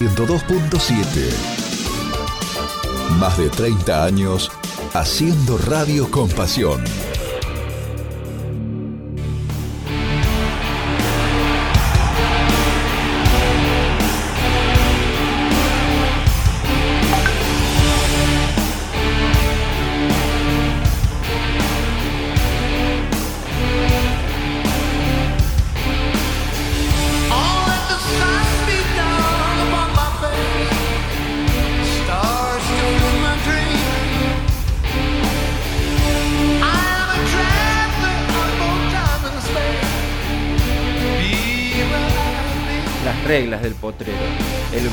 102.7. Más de 30 años haciendo radio con pasión.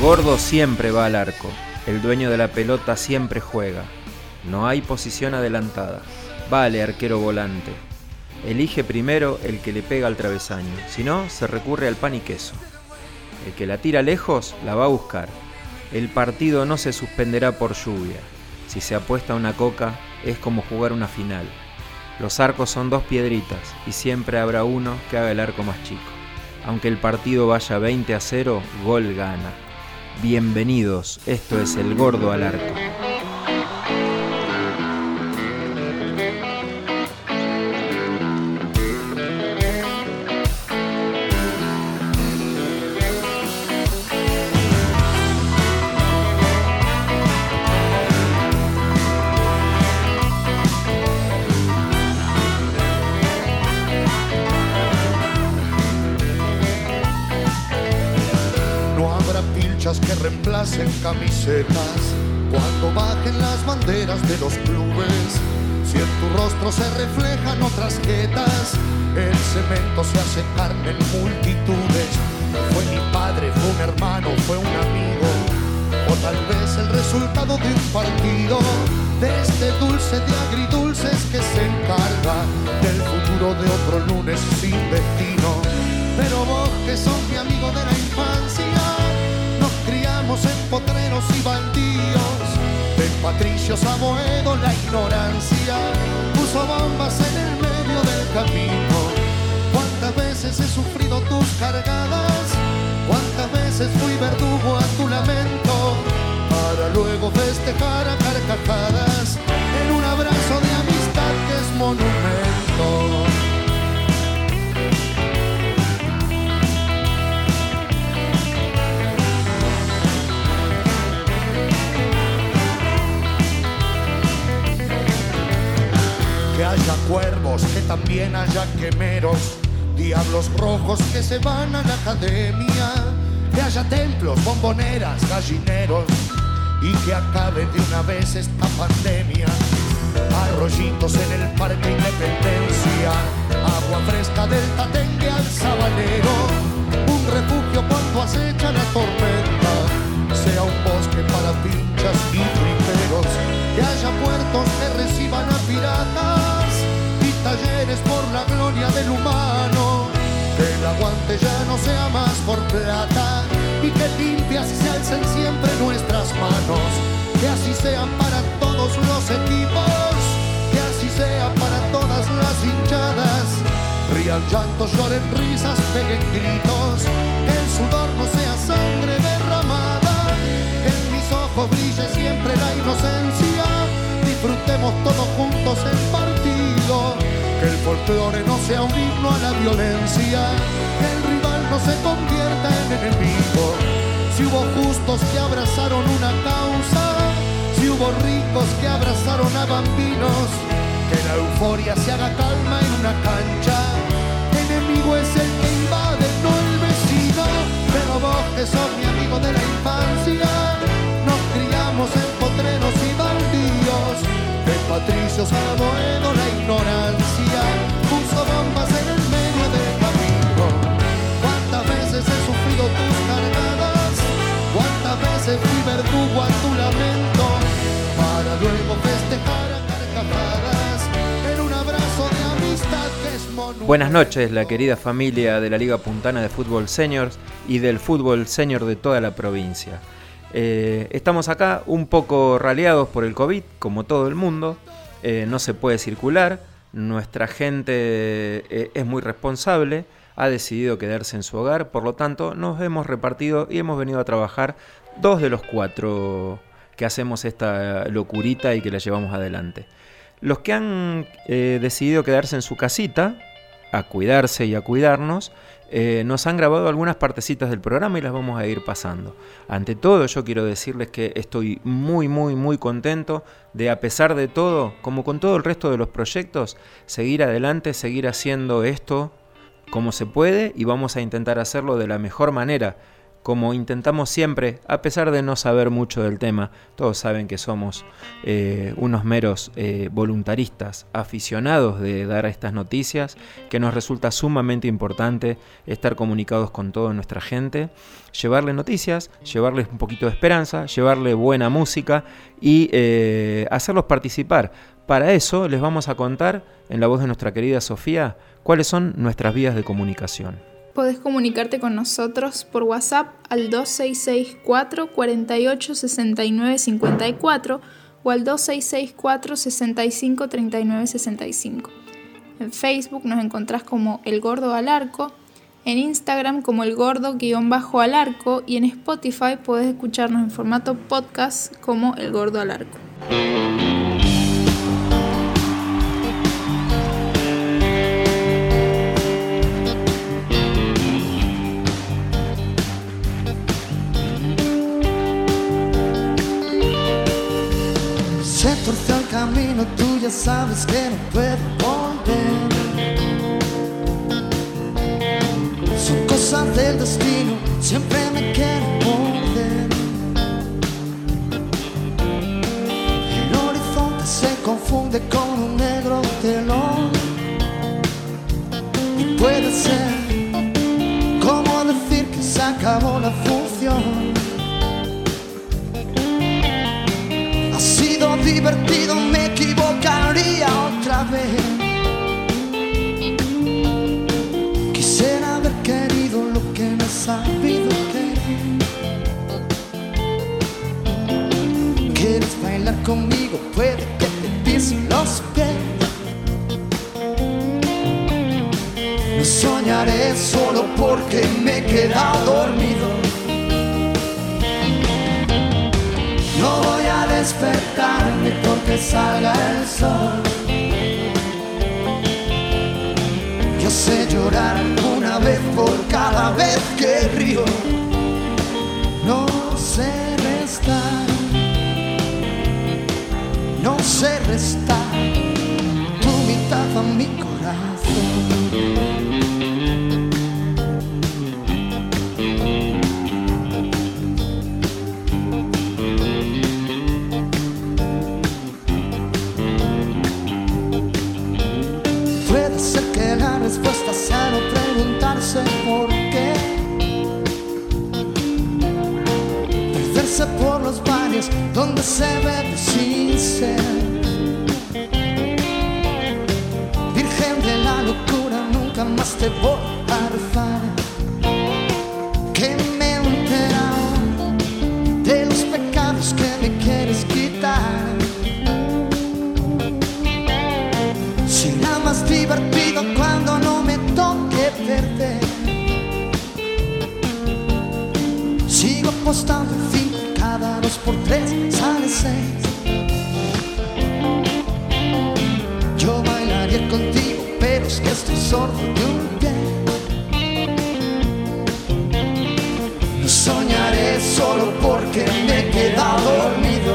Gordo siempre va al arco. El dueño de la pelota siempre juega. No hay posición adelantada. Vale, arquero volante. Elige primero el que le pega al travesaño. Si no, se recurre al pan y queso. El que la tira lejos, la va a buscar. El partido no se suspenderá por lluvia. Si se apuesta una coca, es como jugar una final. Los arcos son dos piedritas y siempre habrá uno que haga el arco más chico. Aunque el partido vaya 20 a 0, gol gana. Bienvenidos, esto es El Gordo al Arco. En camisetas cuando bajen las banderas de los clubes. Si en tu rostro se reflejan otras jetas, el cemento se hace carne en multitudes. Fue mi padre, fue un hermano, fue un amigo, o tal vez el resultado de un partido, de este dulce de agridulces que se encarga del futuro de otro lunes sin destino. Pero vos que sos mi amigo de la en potreros y bandidos, de patricios a Boedo la ignorancia puso bombas en el medio del camino. ¿Cuántas veces he sufrido tus cargadas? ¿Cuántas veces fui verdugo a tu lamento? Para luego festejar a carcajadas en un abrazo de amistad que es monumento. Haya cuervos, que también haya quemeros, diablos rojos que se van a la academia, que haya templos, bomboneras, gallineros y que acabe de una vez esta pandemia. Arroyitos en el Parque Independencia, agua fresca del Tatengue al Sabanero, un refugio cuando acecha la tormenta, sea un bosque para pinchas y sea más por plata y que limpias se alcen siempre nuestras manos. Que así sean para todos los equipos, que así sea para todas las hinchadas. Rían llantos, lloren risas, peguen gritos, que el sudor no sea sangre derramada, que en mis ojos brille siempre la inocencia, disfrutemos todos juntos el partido que el folclore no sea un himno a la violencia, que el se convierta en enemigo. Si hubo justos que abrazaron una causa, si hubo ricos que abrazaron a bambinos, que la euforia se haga calma en una cancha. Enemigo es el que invade, no el vecino, pero vos que sos mi amigo de la infancia, nos criamos en potreros y baldíos patricios a la ignorancia Buenas noches, la querida familia de la Liga Puntana de Fútbol Seniors y del fútbol senior de toda la provincia. Eh, estamos acá un poco raleados por el COVID, como todo el mundo. Eh, no se puede circular. Nuestra gente eh, es muy responsable. Ha decidido quedarse en su hogar, por lo tanto nos hemos repartido y hemos venido a trabajar dos de los cuatro que hacemos esta locurita y que la llevamos adelante. Los que han eh, decidido quedarse en su casita, a cuidarse y a cuidarnos, eh, nos han grabado algunas partecitas del programa y las vamos a ir pasando. Ante todo, yo quiero decirles que estoy muy, muy, muy contento de, a pesar de todo, como con todo el resto de los proyectos, seguir adelante, seguir haciendo esto como se puede y vamos a intentar hacerlo de la mejor manera como intentamos siempre, a pesar de no saber mucho del tema, todos saben que somos eh, unos meros eh, voluntaristas, aficionados de dar estas noticias, que nos resulta sumamente importante estar comunicados con toda nuestra gente, llevarle noticias, llevarles un poquito de esperanza, llevarle buena música y eh, hacerlos participar. Para eso les vamos a contar, en la voz de nuestra querida Sofía, cuáles son nuestras vías de comunicación. Podés comunicarte con nosotros por WhatsApp al 2664 48 69 54 o al 2664 65 39 65. En Facebook nos encontrás como El Gordo al Arco, en Instagram como El Gordo-al Arco y en Spotify podés escucharnos en formato podcast como El Gordo al Arco. Tú ya sabes que no puedo volver. Son cosas del destino, siempre me quieren morder. El horizonte se confunde con un negro telón. Y puede ser como decir que se acabó la función. Divertido, me otra vez. Quisiera haber querido lo que no he sabido querer. ¿Quieres bailar conmigo? Puede que te pisen los pies. No soñaré solo porque me he quedado dormido. Despertarme porque salga el sol. Yo sé llorar una vez por cada vez que río. No sé restar, no sé restar tu mitad a mi Por los bares donde se bebe sin ser. Virgen de la locura, nunca más te voy a rezar. Que me he enterado de los pecados que me quieres quitar. Será más divertido cuando no me toque perder. Sigo apostando en fin, dos por tres sale seis. Yo bailaría contigo, pero es que estoy sordo de un pie. No soñaré solo porque me he quedado dormido.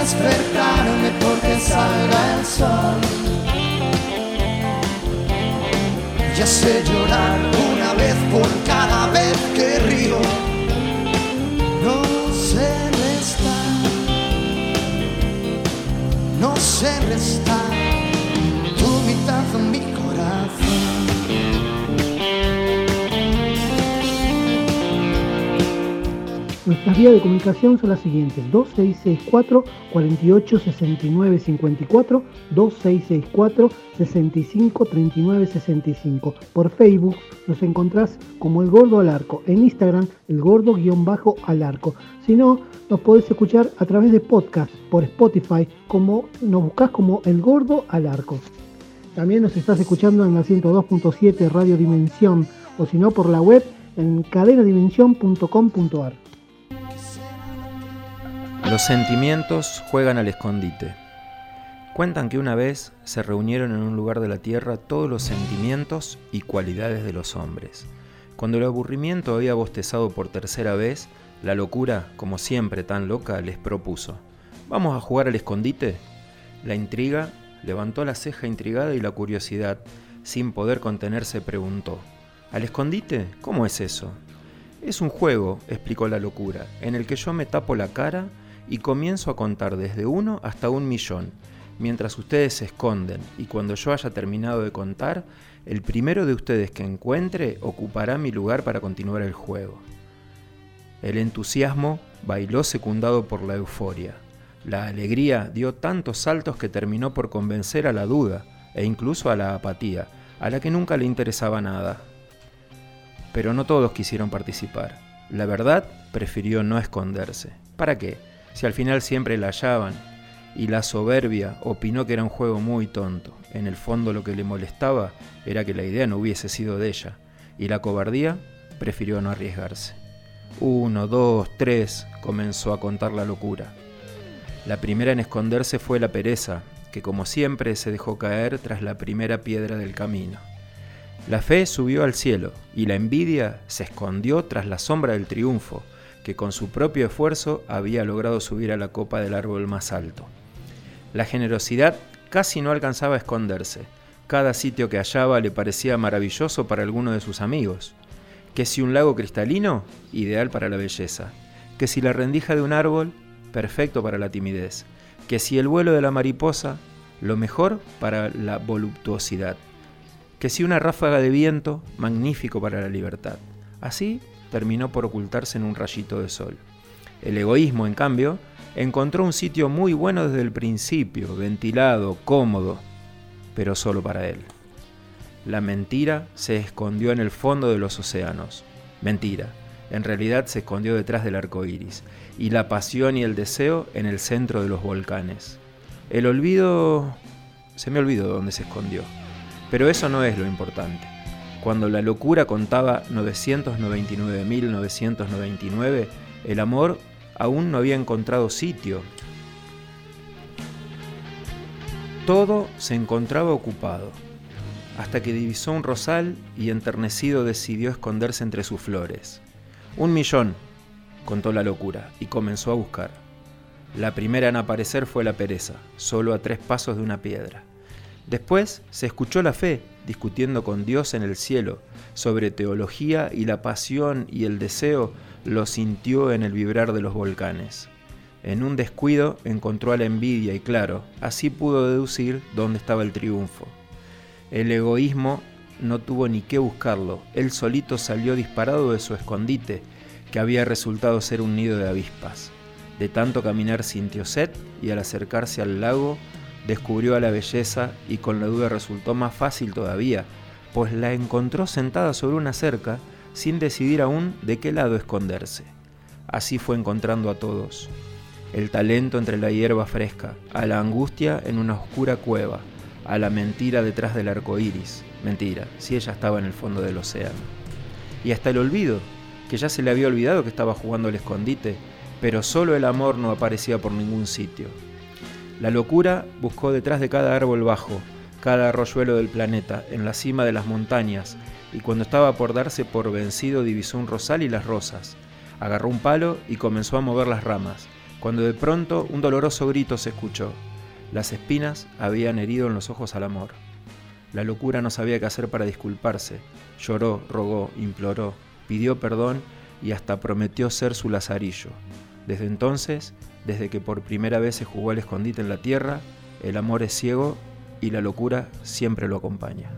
despertarme porque salga el sol. Ya sé llorar vez por cada vez que río. No sé restar, no sé restar tu mitad mi Nuestras vías de comunicación son las siguientes: 2664 48 69 54, 2664 65 39 65. Por Facebook nos encontrás como El Gordo al Arco, en Instagram El Gordo-al Arco. Si no, nos podés escuchar a través de podcast por Spotify, como nos buscas como El Gordo al Arco. También nos estás escuchando en la 102.7 Radio Dimensión o si no por la web en cadenadimensión.com.ar. Los sentimientos juegan al escondite. Cuentan que una vez se reunieron en un lugar de la tierra todos los sentimientos y cualidades de los hombres. Cuando el aburrimiento había bostezado por tercera vez, la locura, como siempre tan loca, les propuso, ¿vamos a jugar al escondite? La intriga levantó la ceja intrigada y la curiosidad, sin poder contenerse, preguntó, ¿al escondite? ¿Cómo es eso? Es un juego, explicó la locura, en el que yo me tapo la cara y comienzo a contar desde uno hasta un millón, mientras ustedes se esconden, y cuando yo haya terminado de contar, el primero de ustedes que encuentre ocupará mi lugar para continuar el juego. El entusiasmo bailó secundado por la euforia. La alegría dio tantos saltos que terminó por convencer a la duda e incluso a la apatía, a la que nunca le interesaba nada. Pero no todos quisieron participar. La verdad prefirió no esconderse. ¿Para qué? Si al final siempre la hallaban. Y la soberbia opinó que era un juego muy tonto. En el fondo lo que le molestaba era que la idea no hubiese sido de ella. Y la cobardía prefirió no arriesgarse. Uno, dos, tres, comenzó a contar la locura. La primera en esconderse fue la pereza, que como siempre se dejó caer tras la primera piedra del camino. La fe subió al cielo y la envidia se escondió tras la sombra del triunfo, que con su propio esfuerzo había logrado subir a la copa del árbol más alto. La generosidad casi no alcanzaba a esconderse. Cada sitio que hallaba le parecía maravilloso para alguno de sus amigos que si un lago cristalino, ideal para la belleza, que si la rendija de un árbol, perfecto para la timidez, que si el vuelo de la mariposa, lo mejor para la voluptuosidad, que si una ráfaga de viento, magnífico para la libertad. Así terminó por ocultarse en un rayito de sol. El egoísmo, en cambio, encontró un sitio muy bueno desde el principio, ventilado, cómodo, pero solo para él. La mentira se escondió en el fondo de los océanos. Mentira. En realidad se escondió detrás del arco iris. Y la pasión y el deseo en el centro de los volcanes. El olvido. Se me olvidó dónde se escondió. Pero eso no es lo importante. Cuando la locura contaba 999.999, el amor aún no había encontrado sitio. Todo se encontraba ocupado hasta que divisó un rosal y enternecido decidió esconderse entre sus flores. Un millón, contó la locura, y comenzó a buscar. La primera en aparecer fue la pereza, solo a tres pasos de una piedra. Después se escuchó la fe, discutiendo con Dios en el cielo, sobre teología y la pasión y el deseo lo sintió en el vibrar de los volcanes. En un descuido encontró a la envidia y claro, así pudo deducir dónde estaba el triunfo. El egoísmo no tuvo ni qué buscarlo, él solito salió disparado de su escondite, que había resultado ser un nido de avispas. De tanto caminar sintió sed y al acercarse al lago descubrió a la belleza y con la duda resultó más fácil todavía, pues la encontró sentada sobre una cerca sin decidir aún de qué lado esconderse. Así fue encontrando a todos. El talento entre la hierba fresca, a la angustia en una oscura cueva, a la mentira detrás del arco iris. Mentira, si ella estaba en el fondo del océano. Y hasta el olvido, que ya se le había olvidado que estaba jugando al escondite, pero solo el amor no aparecía por ningún sitio. La locura buscó detrás de cada árbol bajo, cada arroyuelo del planeta, en la cima de las montañas, y cuando estaba por darse por vencido divisó un rosal y las rosas. Agarró un palo y comenzó a mover las ramas, cuando de pronto un doloroso grito se escuchó. Las espinas habían herido en los ojos al amor. La locura no sabía qué hacer para disculparse. Lloró, rogó, imploró, pidió perdón y hasta prometió ser su lazarillo. Desde entonces, desde que por primera vez se jugó al escondite en la tierra, el amor es ciego y la locura siempre lo acompaña.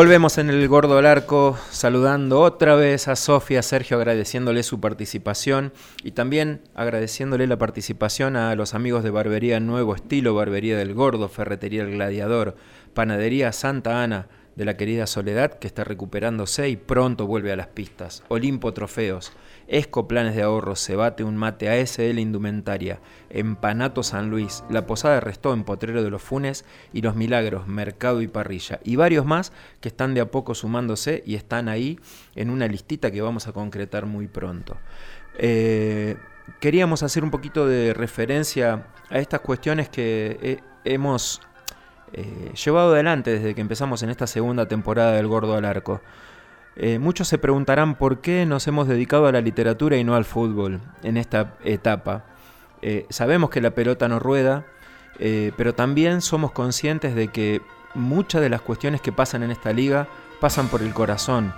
Volvemos en el Gordo al Arco, saludando otra vez a Sofía, Sergio, agradeciéndole su participación y también agradeciéndole la participación a los amigos de Barbería Nuevo Estilo, Barbería del Gordo, Ferretería El Gladiador, Panadería Santa Ana, de la querida Soledad, que está recuperándose y pronto vuelve a las pistas. Olimpo Trofeos, Esco Planes de Ahorro, Cebate Un Mate, ASL Indumentaria, Empanato San Luis, La Posada Restó en Potrero de los Funes y Los Milagros, Mercado y Parrilla. Y varios más que están de a poco sumándose y están ahí en una listita que vamos a concretar muy pronto. Eh, queríamos hacer un poquito de referencia a estas cuestiones que eh, hemos eh, llevado adelante desde que empezamos en esta segunda temporada del Gordo al Arco. Eh, muchos se preguntarán por qué nos hemos dedicado a la literatura y no al fútbol en esta etapa. Eh, sabemos que la pelota no rueda, pero también somos conscientes de que muchas de las cuestiones que pasan en esta liga pasan por el corazón.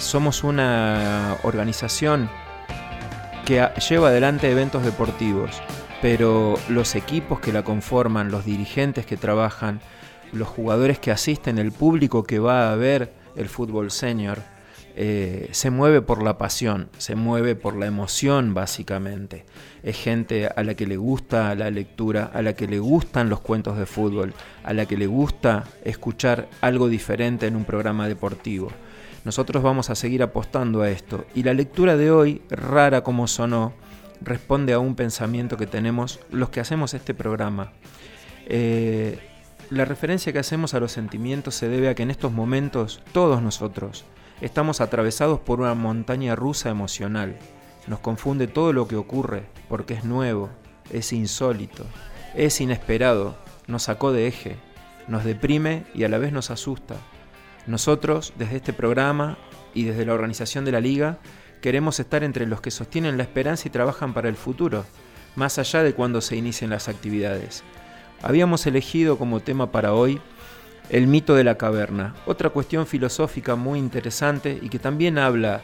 somos una organización que lleva adelante eventos deportivos pero los equipos que la conforman, los dirigentes que trabajan, los jugadores que asisten, el público que va a ver el fútbol senior, eh, se mueve por la pasión, se mueve por la emoción básicamente. Es gente a la que le gusta la lectura, a la que le gustan los cuentos de fútbol, a la que le gusta escuchar algo diferente en un programa deportivo. Nosotros vamos a seguir apostando a esto y la lectura de hoy, rara como sonó, responde a un pensamiento que tenemos los que hacemos este programa. Eh, la referencia que hacemos a los sentimientos se debe a que en estos momentos todos nosotros estamos atravesados por una montaña rusa emocional. Nos confunde todo lo que ocurre porque es nuevo, es insólito, es inesperado, nos sacó de eje, nos deprime y a la vez nos asusta. Nosotros, desde este programa y desde la organización de la liga, Queremos estar entre los que sostienen la esperanza y trabajan para el futuro, más allá de cuando se inicien las actividades. Habíamos elegido como tema para hoy el mito de la caverna, otra cuestión filosófica muy interesante y que también habla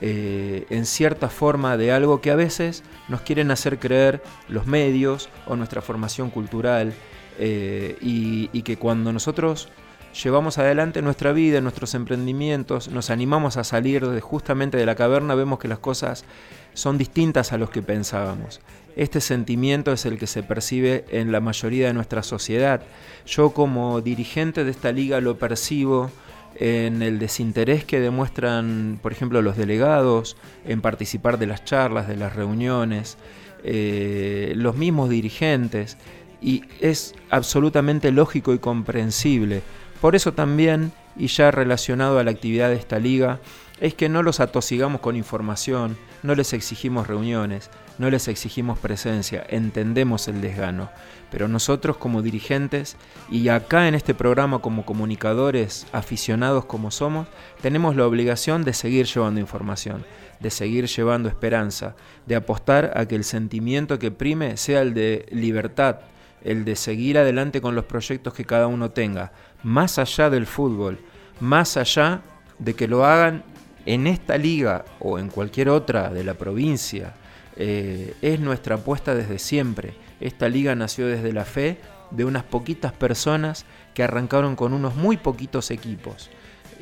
eh, en cierta forma de algo que a veces nos quieren hacer creer los medios o nuestra formación cultural eh, y que cuando nosotros llevamos adelante nuestra vida, nuestros emprendimientos, nos animamos a salir justamente de la caverna, vemos que las cosas son distintas a los que pensábamos. Este sentimiento es el que se percibe en la mayoría de nuestra sociedad. Yo como dirigente de esta liga lo percibo en el desinterés que demuestran, por ejemplo, los delegados en participar de las charlas, de las reuniones, eh, los mismos dirigentes, y es absolutamente lógico y comprensible por eso también, y ya relacionado a la actividad de esta liga, es que no los atosigamos con información, no les exigimos reuniones, no les exigimos presencia, entendemos el desgano. Pero nosotros como dirigentes y acá en este programa como comunicadores aficionados como somos, tenemos la obligación de seguir llevando información, de seguir llevando esperanza, de apostar a que el sentimiento que prime sea el de libertad, el de seguir adelante con los proyectos que cada uno tenga, más allá del fútbol, más allá de que lo hagan en esta liga o en cualquier otra de la provincia. Eh, es nuestra apuesta desde siempre. Esta liga nació desde la fe de unas poquitas personas que arrancaron con unos muy poquitos equipos.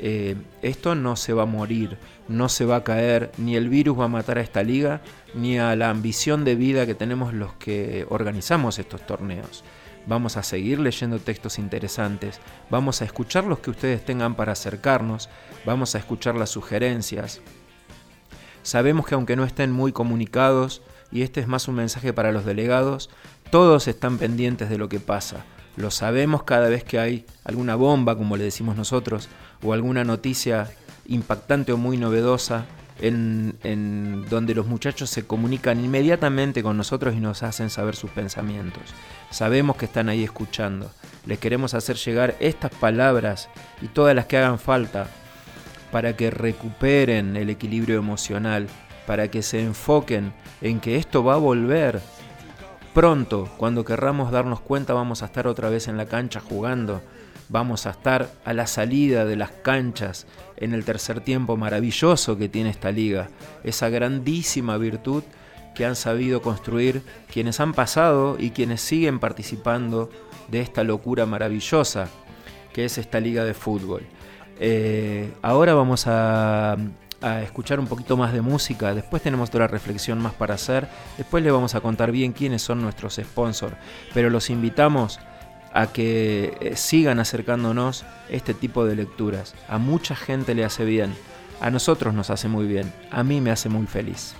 Eh, esto no se va a morir, no se va a caer, ni el virus va a matar a esta liga, ni a la ambición de vida que tenemos los que organizamos estos torneos. Vamos a seguir leyendo textos interesantes, vamos a escuchar los que ustedes tengan para acercarnos, vamos a escuchar las sugerencias. Sabemos que aunque no estén muy comunicados, y este es más un mensaje para los delegados, todos están pendientes de lo que pasa. Lo sabemos cada vez que hay alguna bomba, como le decimos nosotros, o alguna noticia impactante o muy novedosa en, donde los muchachos se comunican inmediatamente con nosotros y nos hacen saber sus pensamientos. Sabemos que están ahí escuchando. Les queremos hacer llegar estas palabras y todas las que hagan falta para que recuperen el equilibrio emocional, para que se enfoquen en que esto va a volver. Pronto, cuando querramos darnos cuenta, vamos a estar otra vez en la cancha jugando vamos a estar a la salida de las canchas en el tercer tiempo maravilloso que tiene esta liga, esa grandísima virtud que han sabido construir quienes han pasado y quienes siguen participando de esta locura maravillosa. que es esta liga de fútbol. Eh, ahora vamos a, escuchar un poquito más de música, después tenemos otra reflexión más para hacer, después le vamos a contar bien quiénes son nuestros sponsors, pero los invitamos a que eh, sigan acercándonos este tipo de lecturas. A mucha gente le hace bien, a nosotros nos hace muy bien, a mí me hace muy feliz.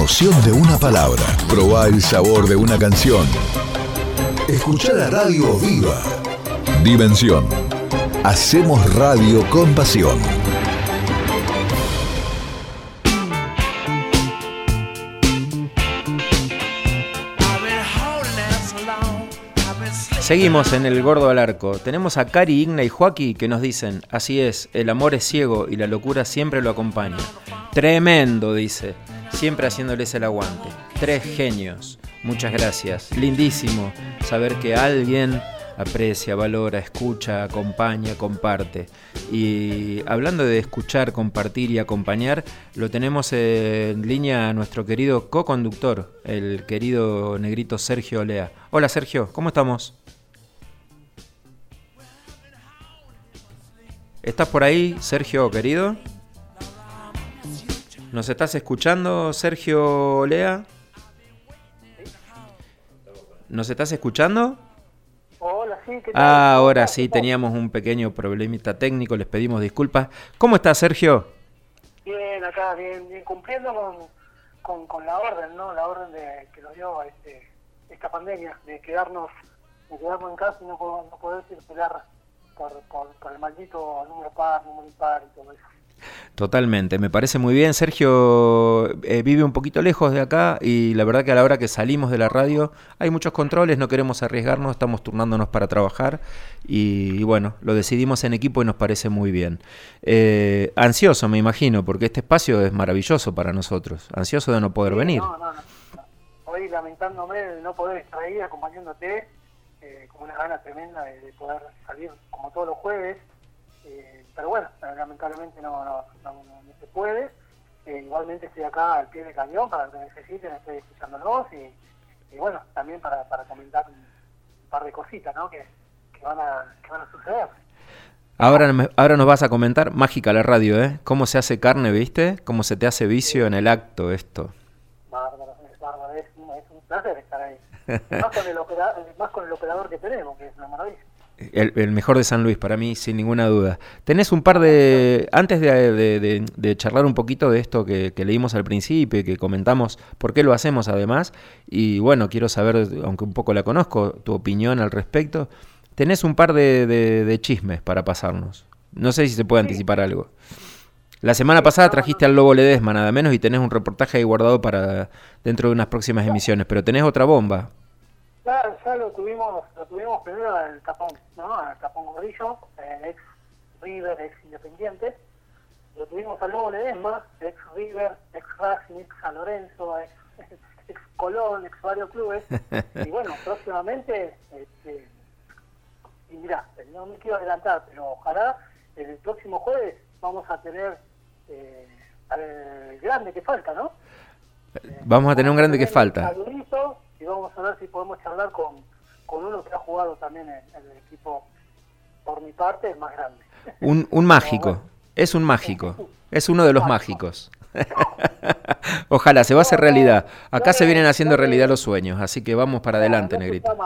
emoción de una palabra. Probá el sabor de una canción. Escuchá la radio viva. Dimensión. Hacemos radio con pasión. Seguimos en el gordo al arco. Tenemos a Cari, Igna y Joaquín que nos dicen, así es, el amor es ciego y la locura siempre lo acompaña. Tremendo, dice siempre haciéndoles el aguante. Tres genios. Muchas gracias. Lindísimo saber que alguien aprecia, valora, escucha, acompaña, comparte. Y hablando de escuchar, compartir y acompañar, lo tenemos en línea a nuestro querido co-conductor, el querido negrito Sergio Olea. Hola Sergio, ¿cómo estamos? ¿Estás por ahí, Sergio, querido? ¿Nos estás escuchando, Sergio Olea? ¿Nos estás escuchando? Hola, sí, ¿qué tal? Ah, ahora sí, teníamos un pequeño problemita técnico, les pedimos disculpas. ¿Cómo estás, Sergio? Bien, acá, bien, bien cumpliendo con, con, con la orden, ¿no? La orden de, que nos dio este, esta pandemia, de quedarnos, de quedarnos en casa y no, no poder circular por, por, por el maldito número par, número impar y todo eso. Totalmente, me parece muy bien. Sergio eh, vive un poquito lejos de acá y la verdad que a la hora que salimos de la radio hay muchos controles, no queremos arriesgarnos, estamos turnándonos para trabajar y, y bueno, lo decidimos en equipo y nos parece muy bien. Eh, ansioso, me imagino, porque este espacio es maravilloso para nosotros. Ansioso de no poder Sí, venir. No, no, no. Hoy lamentándome de no poder estar ahí acompañándote, eh, con una gana tremenda de, de poder salir como todos los jueves. eh, pero bueno, lamentablemente no, no, no, se puede. Eh, igualmente estoy acá al pie del cañón para lo que necesiten, estoy escuchándolos y, y bueno, también para, para comentar un par de cositas ¿no? que, que, van a, que van a suceder. Ahora, ahora nos vas a comentar, mágica la radio, ¿eh? Cómo se hace carne, ¿viste? Cómo se te hace vicio en el acto esto. Bárbaro, es bárbaro, es un placer estar ahí. más, con el opera- más con el operador que tenemos, que es una maravilla. El, el mejor de San Luis, para mí, sin ninguna duda. Tenés un par de... Antes de, de- de- de charlar un poquito de esto que, que leímos al principio y que comentamos por qué lo hacemos además, y bueno, quiero saber, aunque un poco la conozco, tu opinión al respecto. Tenés un par de, de- de chismes para pasarnos. No sé si se puede anticipar algo. La semana pasada trajiste al Lobo Ledesma, nada menos, y tenés un reportaje ahí guardado para dentro de unas próximas emisiones, pero tenés otra bomba. Ya, ya lo tuvimos, lo tuvimos primero al Capón, ¿no? Al Capón Gordillo, eh, ex River, ex Independiente. Lo tuvimos al Lobo Ledesma, ex River, ex Racing, ex San Lorenzo, ex, ex Colón, ex varios clubes. y bueno, próximamente, este, y mirá, no me quiero adelantar, pero ojalá el próximo jueves vamos a tener eh, al grande que falta, ¿no? Vamos a tener un grande que falta. al y vamos a ver si podemos charlar con, con uno que ha jugado también en, en el equipo, por mi parte, el más grande. Un, un mágico. Es un mágico. Es uno de los mágicos. Ojalá, se va a hacer realidad. Acá se vienen haciendo realidad los sueños, así que vamos para adelante, negrito.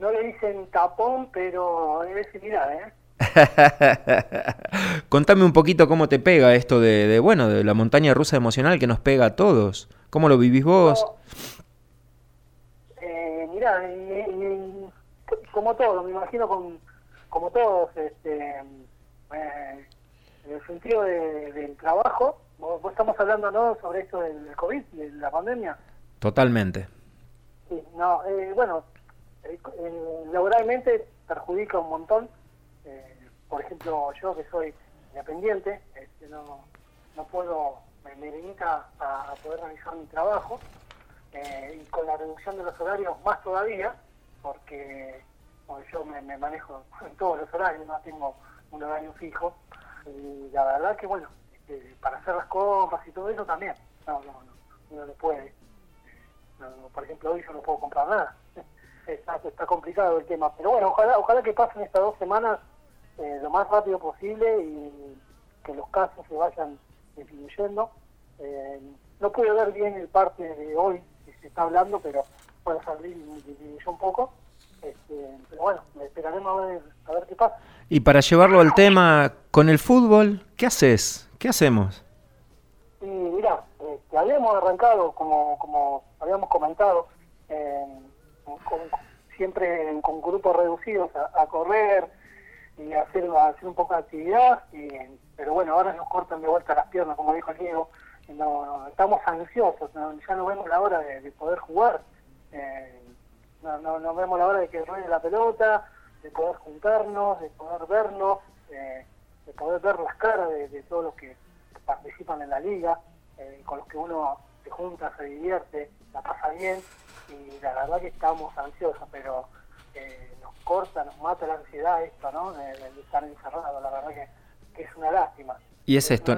no le dicen tapón, pero es similar, ¿eh? Contame un poquito cómo te pega esto de, de, bueno, de la montaña rusa emocional que nos pega a todos. ¿Cómo lo vivís vos? Y- y- como todo, me imagino con, como todos, este, eh, en el sentido de- del trabajo, vos, vos estamos hablando ¿no? sobre esto del, COVID, de la pandemia. Totalmente. Sí, no, eh, bueno, eh, laboralmente perjudica un montón. Eh, por ejemplo, yo que soy independiente, este, no, no puedo, me, me limita a, a poder realizar mi trabajo. Eh, y con la reducción de los horarios más todavía, porque yo me, manejo en todos los horarios, no tengo un horario fijo. Y la verdad que, bueno, este, para hacer las compras y todo eso también, no, no, no, no puede. No, no, por ejemplo, hoy yo no puedo comprar nada. Está, está complicado el tema. Pero bueno, ojalá, ojalá que pasen estas dos semanas eh, lo más rápido posible y que los casos se vayan disminuyendo. Eh, no pude ver bien el parte de hoy se está hablando, pero bueno, salir disminuyó un poco. Este, pero bueno, esperaremos a ver, a ver qué pasa. Y para llevarlo al tema con el fútbol, ¿qué haces? ¿Qué hacemos? Y mira, este, habíamos arrancado, como, como habíamos comentado, eh, con- siempre en- con grupos reducidos a, a correr y a hacer, a hacer un poco de actividad, y, pero bueno, ahora nos cortan de vuelta las piernas, como dijo el Diego, no, no, estamos ansiosos, no, ya no vemos la hora de, de poder jugar. Eh, no, no, vemos la hora de que ruede la pelota, de poder juntarnos, de poder vernos, eh, de poder ver las caras de, todos los que participan en la liga, eh, con los que uno se junta, se divierte, la pasa bien y la verdad que estamos ansiosos, pero eh, nos corta, nos mata la ansiedad esto, ¿no? De, estar encerrado, la verdad que, es una lástima. Y es, esto,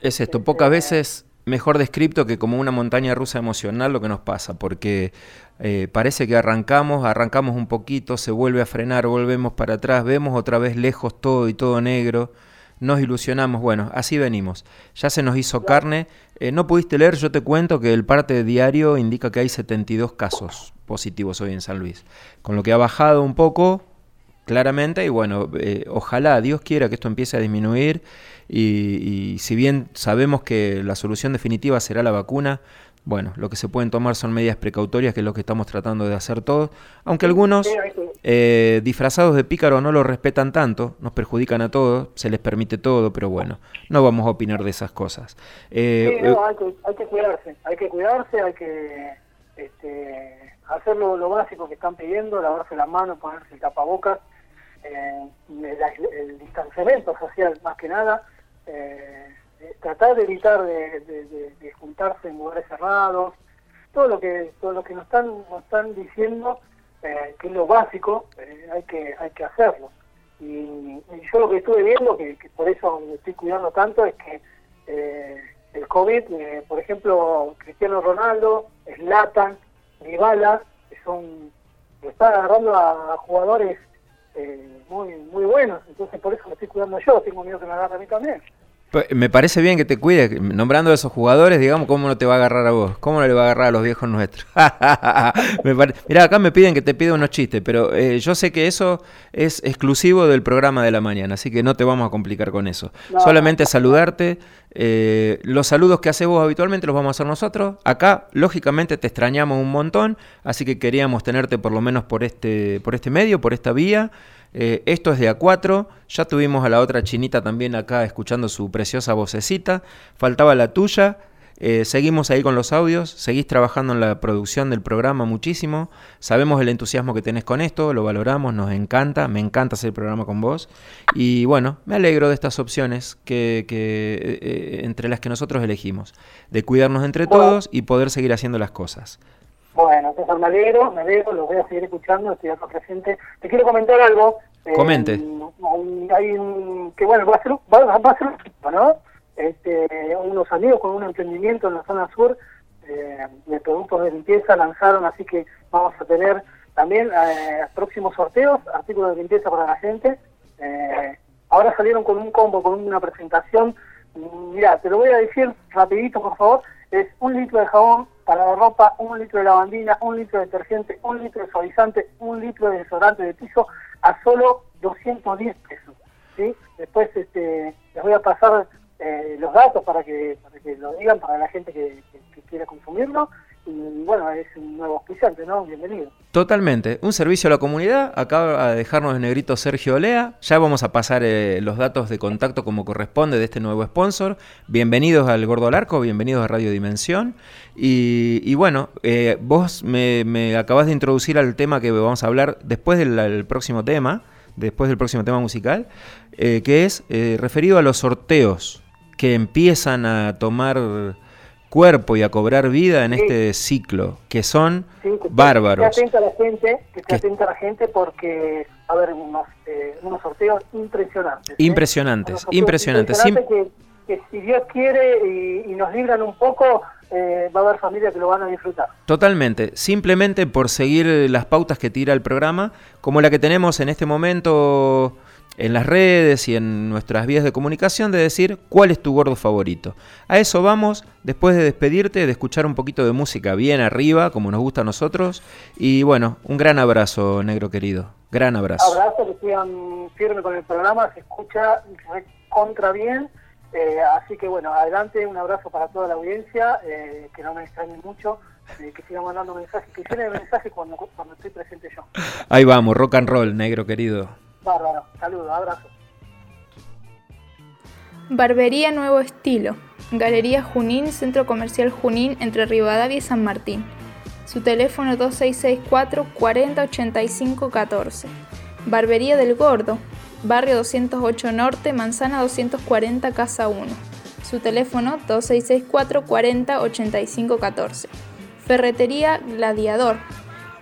es esto, pocas veces mejor descripto que como una montaña rusa emocional lo que nos pasa, porque eh, parece que arrancamos, arrancamos un poquito, se vuelve a frenar, volvemos para atrás, vemos otra vez lejos todo y todo negro, nos ilusionamos, bueno, así venimos. Ya se nos hizo carne. Eh, no pudiste leer, yo te cuento que el parte diario indica que hay 72 casos positivos hoy en San Luis, con lo que ha bajado un poco, claramente, y bueno, eh, ojalá Dios quiera que esto empiece a disminuir y, si bien sabemos que la solución definitiva será la vacuna, bueno, lo que se pueden tomar son medidas precautorias, que es lo que estamos tratando de hacer todos, aunque algunos eh, disfrazados de pícaro no lo respetan tanto, nos perjudican a todos, se les permite todo, pero bueno, no vamos a opinar de esas cosas. Eh, sí, no, hay, que, hay, que, cuidarse, hay que cuidarse, hay que este, hacer lo, básico que están pidiendo, lavarse las manos, ponerse el tapabocas, eh, el, distanciamiento social más que nada, eh, tratar de evitar de, juntarse en lugares cerrados, todo lo que todo lo que nos están nos están diciendo eh, que es lo básico, eh, hay que hay que hacerlo. Y, yo lo que estuve viendo, que, por eso me estoy cuidando tanto, es que el COVID, por ejemplo, Cristiano Ronaldo, Slatan, Dybala, que son están agarrando a jugadores eh, muy muy buenos, entonces por eso me estoy cuidando yo, tengo miedo que me agarre a mí también. Me parece bien que te cuides, nombrando a esos jugadores, digamos, ¿cómo no te va a agarrar a vos? ¿Cómo no le va a agarrar a los viejos nuestros? Mira, acá me piden que te pida unos chistes, pero eh, yo sé que eso es exclusivo del programa de la mañana, así que no te vamos a complicar con eso. Solamente saludarte. Eh, los saludos que haces vos habitualmente los vamos a hacer nosotros. Acá, lógicamente, te extrañamos un montón, así que queríamos tenerte por lo menos por este, por este medio, por esta vía. Eh, esto es de A4, ya tuvimos a la otra chinita también acá escuchando su preciosa vocecita, faltaba la tuya, eh, seguimos ahí con los audios, seguís trabajando en la producción del programa muchísimo, sabemos el entusiasmo que tenés con esto, lo valoramos, nos encanta, me encanta hacer el programa con vos. Y bueno, me alegro de estas opciones que, eh, entre las que nosotros elegimos, de cuidarnos entre todos y poder seguir haciendo las cosas. Bueno, entonces me alegro, me alegro, los voy a seguir escuchando, estoy acá presente. Te quiero comentar algo. Eh, Comente. hay un, que bueno, va a ser, va, va a ser ¿no? Este, unos amigos con un emprendimiento en la zona sur eh, de productos de limpieza lanzaron, así que vamos a tener también eh, próximos sorteos, artículos de limpieza para la gente. Eh, ahora salieron con un combo, con una presentación. Mira, te lo voy a decir rapidito, por favor. Es un litro de jabón para la ropa, un litro de lavandina, un litro de detergente, un litro de suavizante, un litro de desodorante de piso a solo 210 pesos. ¿sí? Después este, les voy a pasar eh, los datos para que, para que lo digan para la gente que, que quiera consumirlo bueno, es un nuevo auspiciante, ¿no? Bienvenido. Totalmente. Un servicio a la comunidad. Acaba de dejarnos el negrito Sergio Olea. Ya vamos a pasar eh, los datos de contacto como corresponde de este nuevo sponsor. Bienvenidos al Gordo Arco, bienvenidos a Radio Dimensión. Y, bueno, eh, vos me, me, acabas de introducir al tema que vamos a hablar después del próximo tema, después del próximo tema musical, eh, que es referido a los sorteos que empiezan a tomar cuerpo y a cobrar vida en este ciclo, que son bárbaros. Que esté atenta la gente, que esté atenta la gente porque va a haber unos, eh, unos sorteos impresionantes. ¿eh? Impresionantes, impresionantes. que, si Dios quiere y, nos libran un poco, eh, va a haber familias que lo van a disfrutar. Totalmente, simplemente por seguir las pautas que tira el programa, como la que tenemos en este momento en las redes y en nuestras vías de comunicación de decir cuál es tu gordo favorito. A eso vamos después de despedirte, de escuchar un poquito de música bien arriba, como nos gusta a nosotros. Y bueno, un gran abrazo, negro querido. Gran abrazo. Abrazo, que sigan firme con el programa, se escucha contra bien. Eh, así que bueno, adelante, un abrazo para toda la audiencia, eh, que no me extrañen mucho. Eh, que sigan mandando mensajes, que llenen mensajes cuando, cuando estoy presente yo. Ahí vamos, rock and roll, negro querido. Bárbaro, saludos, abrazo. Barbería Nuevo Estilo. Galería Junín, Centro Comercial Junín, entre Rivadavia y San Martín. Su teléfono 2664 4085 14. Barbería del Gordo, barrio 208 Norte, manzana 240, casa 1. Su teléfono 2664 40 85 14. Ferretería Gladiador,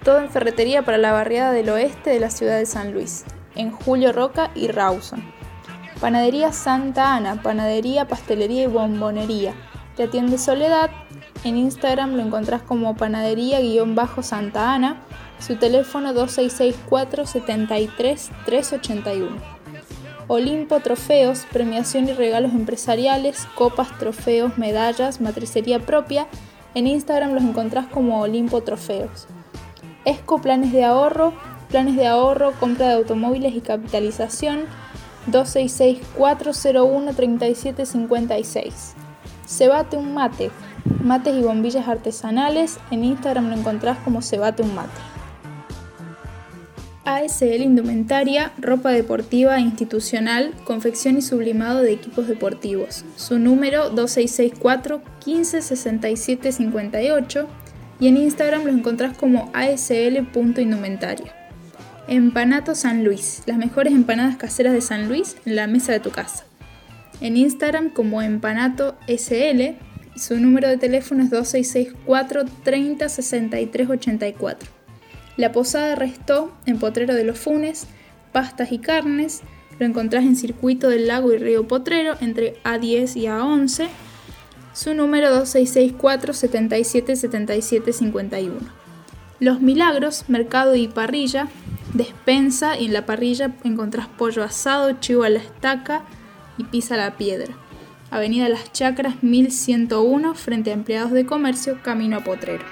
todo en ferretería para la barriada del oeste de la ciudad de San Luis, en Julio Roca y Rawson. Panadería Santa Ana, panadería, pastelería y bombonería. Te atiende Soledad. En Instagram lo encontrás como panadería-santa Ana. Su teléfono 2664 73 381. Olimpo Trofeos, premiación y regalos empresariales, copas, trofeos, medallas, matricería propia. En Instagram los encontrás como Olimpo Trofeos. ESCO Planes de Ahorro, planes de ahorro, compra de automóviles y capitalización 266-401-3756. Cebate un mate, mates y bombillas artesanales, en Instagram lo encontrás como Cebate un mate. ASL Indumentaria, ropa deportiva institucional, confección y sublimado de equipos deportivos. Su número 2664 156758 y en Instagram lo encontrás como asl.indumentaria. Empanato San Luis, las mejores empanadas caseras de San Luis en la mesa de tu casa. En Instagram como Empanato SL y su número de teléfono es 2664 30 63 84. La Posada Restó en Potrero de los Funes, pastas y carnes, lo encontrás en Circuito del Lago y Río Potrero entre A10 y A11 su número 2664 77 77 51. Los Milagros, Mercado y Parrilla, despensa y en la parrilla encontrás pollo asado, chivo a la estaca y pizza a la piedra. Avenida Las Chacras 1101 frente a empleados de comercio, camino a Potrero.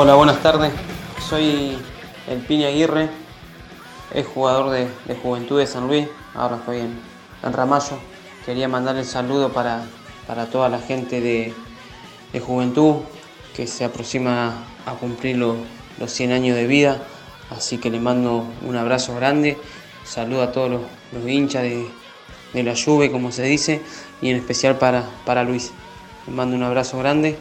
Hola, buenas tardes. Soy el Pini Aguirre, es jugador de, Juventud de San Luis, ahora estoy en, Ramallo. Quería mandarle el saludo para, toda la gente de, Juventud que se aproxima a cumplir los 100 años de vida, así que le mando un abrazo grande, saludo a todos los, hinchas de, la lluvia, como se dice, y en especial para, para Luis. Le mando un abrazo grande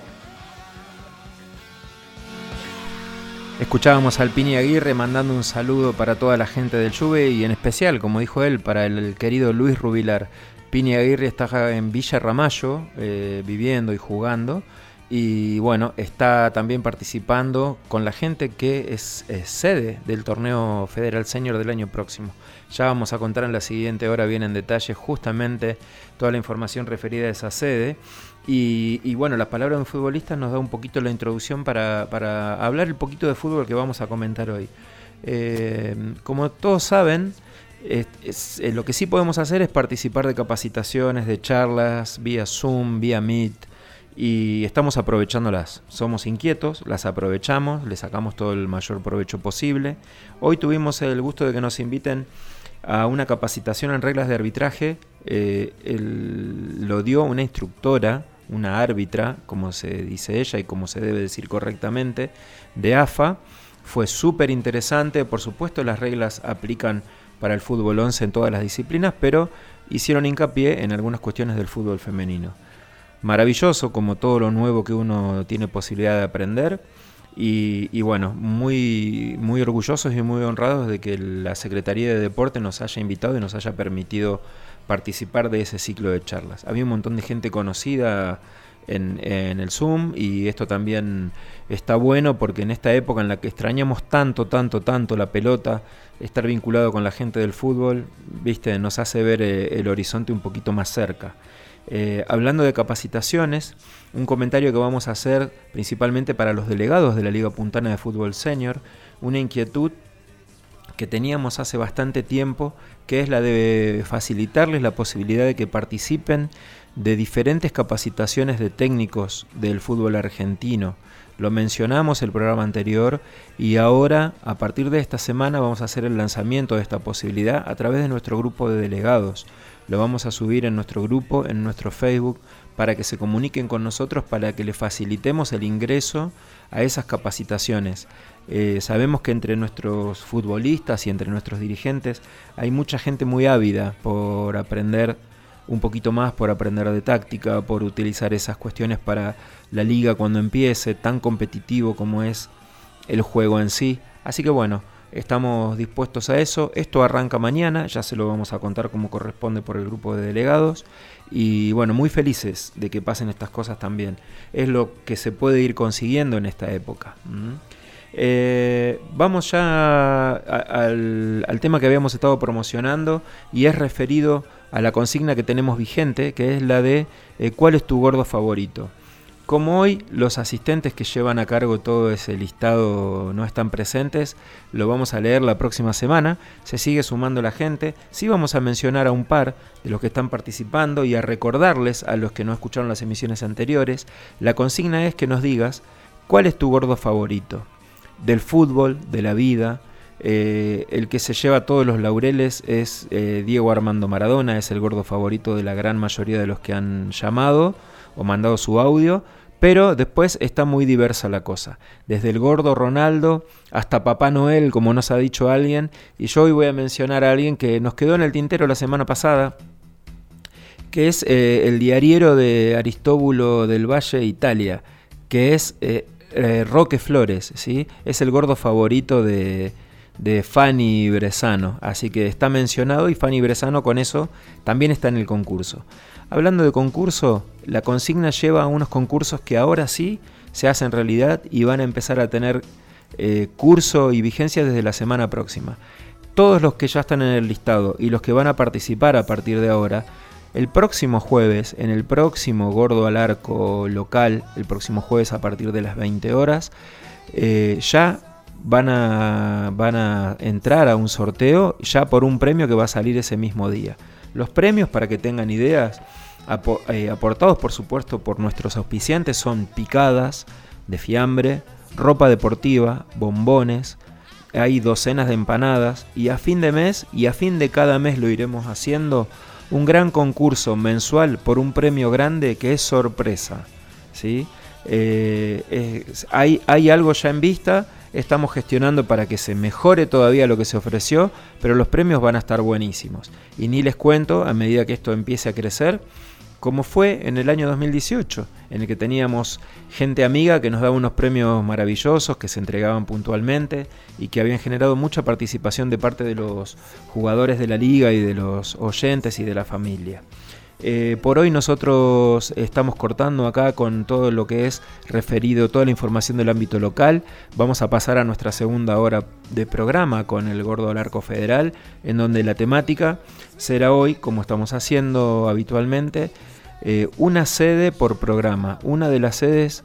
Escuchábamos al Pini Aguirre mandando un saludo para toda la gente del Juve y en especial, como dijo él, para el, querido Luis Rubilar. Pini Aguirre está en Villa Ramallo, eh, viviendo y jugando. Y bueno, está también participando con la gente que es, sede del torneo Federal Senior del año próximo. Ya vamos a contar en la siguiente hora bien en detalle justamente toda la información referida a esa sede. Y, bueno, las palabras de un futbolista nos da un poquito la introducción para, hablar el poquito de fútbol que vamos a comentar hoy. Eh, como todos saben, eh, lo que sí podemos hacer es participar de capacitaciones, de charlas, vía Zoom, vía Meet, y estamos aprovechándolas. Somos inquietos, las aprovechamos, le sacamos todo el mayor provecho posible. Hoy tuvimos el gusto de que nos inviten a una capacitación en reglas de arbitraje. Eh, lo dio una instructora una árbitra, como se dice ella y como se debe decir correctamente, de AFA. Fue súper interesante, por supuesto las reglas aplican para el fútbol 11 en todas las disciplinas, pero hicieron hincapié en algunas cuestiones del fútbol femenino. Maravilloso como todo lo nuevo que uno tiene posibilidad de aprender y, bueno, muy, muy orgullosos y muy honrados de que la Secretaría de Deporte nos haya invitado y nos haya permitido participar de ese ciclo de charlas. Había un montón de gente conocida en, el Zoom y esto también está bueno porque en esta época en la que extrañamos tanto, tanto, tanto la pelota, estar vinculado con la gente del fútbol, viste, nos hace ver eh, el horizonte un poquito más cerca. Eh, hablando de capacitaciones, un comentario que vamos a hacer principalmente para los delegados de la Liga Puntana de Fútbol Senior, una inquietud que teníamos hace bastante tiempo, que es la de facilitarles la posibilidad de que participen de diferentes capacitaciones de técnicos del fútbol argentino. Lo mencionamos el programa anterior y ahora, a partir de esta semana, vamos a hacer el lanzamiento de esta posibilidad a través de nuestro grupo de delegados. Lo vamos a subir en nuestro grupo, en nuestro Facebook, para que se comuniquen con nosotros, para que les facilitemos el ingreso a esas capacitaciones. Eh, sabemos que entre nuestros futbolistas y entre nuestros dirigentes hay mucha gente muy ávida por aprender un poquito más, por aprender de táctica, por utilizar esas cuestiones para la liga cuando empiece, tan competitivo como es el juego en sí. Así que bueno, estamos dispuestos a eso. Esto arranca mañana, ya se lo vamos a contar como corresponde por el grupo de delegados. Y bueno, muy felices de que pasen estas cosas también. Es lo que se puede ir consiguiendo en esta época. Eh, vamos ya al, tema que habíamos estado promocionando y es referido a la consigna que tenemos vigente, que es la de eh, ¿cuál es tu gordo favorito? Como hoy los asistentes que llevan a cargo todo ese listado no están presentes, lo vamos a leer la próxima semana. Se sigue sumando la gente. Sí vamos a mencionar a un par de los que están participando y a recordarles a los que no escucharon las emisiones anteriores. La consigna es que nos digas cuál es tu gordo favorito del fútbol, de la vida. Eh, el que se lleva todos los laureles es eh, Diego Armando Maradona, es el gordo favorito de la gran mayoría de los que han llamado o mandado su audio. Pero después está muy diversa la cosa. Desde el gordo Ronaldo hasta Papá Noel, como nos ha dicho alguien. Y yo hoy voy a mencionar a alguien que nos quedó en el tintero la semana pasada, que es eh, el diariero de Aristóbulo del Valle, Italia, que es eh, Roque Flores, ¿sí? Es el gordo favorito de, de Fanny Bresano. Así que está mencionado y Fanny Bresano con eso también está en el concurso. Hablando de concurso, la consigna lleva a unos concursos que ahora sí se hacen realidad y van a empezar a tener eh, curso y vigencia desde la semana próxima. Todos los que ya están en el listado y los que van a participar a partir de ahora el próximo jueves, en el próximo Gordo al Arco local, el próximo jueves a partir de las 20 horas, eh, ya van a, van a entrar a un sorteo ya por un premio que va a salir ese mismo día. Los premios, para que tengan ideas, eh, aportados por supuesto por nuestros auspiciantes, son picadas de fiambre, ropa deportiva, bombones, hay docenas de empanadas y a fin de mes y a fin de cada mes lo iremos haciendo un gran concurso mensual por un premio grande que es sorpresa. ¿sí? Eh, hay, hay algo ya en vista, estamos gestionando para que se mejore todavía lo que se ofreció, pero los premios van a estar buenísimos. Y ni les cuento, a medida que esto empiece a crecer, como fue en el año 2018, en el que teníamos gente amiga que nos daba unos premios maravillosos que se entregaban puntualmente y que habían generado mucha participación de parte de los jugadores de la liga y de los oyentes y de la familia. Eh, por hoy nosotros estamos cortando acá con todo lo que es referido, toda la información del ámbito local. Vamos a pasar a nuestra segunda hora de programa con el Gordo al Arco Federal, en donde la temática será hoy, como estamos haciendo habitualmente, eh, una sede por programa. Una de las sedes,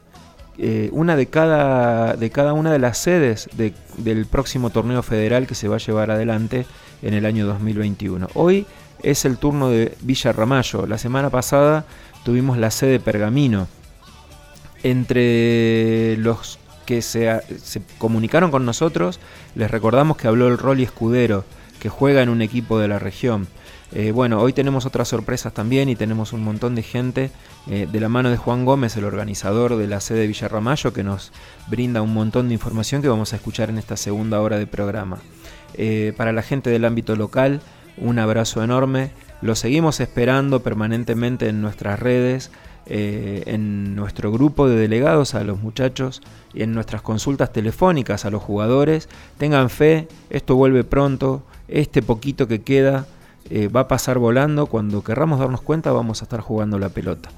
eh, una de cada, de cada una de las sedes del próximo torneo federal que se va a llevar adelante en el año 2021. Hoy es el turno de Villa. La semana pasada tuvimos la sede Pergamino. Entre los que se, comunicaron con nosotros, les recordamos que habló el Rolly Escudero, que juega en un equipo de la región. Eh, bueno, hoy tenemos otras sorpresas también y tenemos un montón de gente eh, de la mano de Juan Gómez, el organizador de la sede Villa Ramallo, que nos brinda un montón de información que vamos a escuchar en esta segunda hora de programa. Eh, para la gente del ámbito local, un abrazo enorme. Lo seguimos esperando permanentemente en nuestras redes, eh, en nuestro grupo de delegados a los muchachos y en nuestras consultas telefónicas a los jugadores. Tengan fe, esto vuelve pronto, este poquito que queda eh, va a pasar volando. Cuando querramos darnos cuenta vamos a estar jugando la pelota.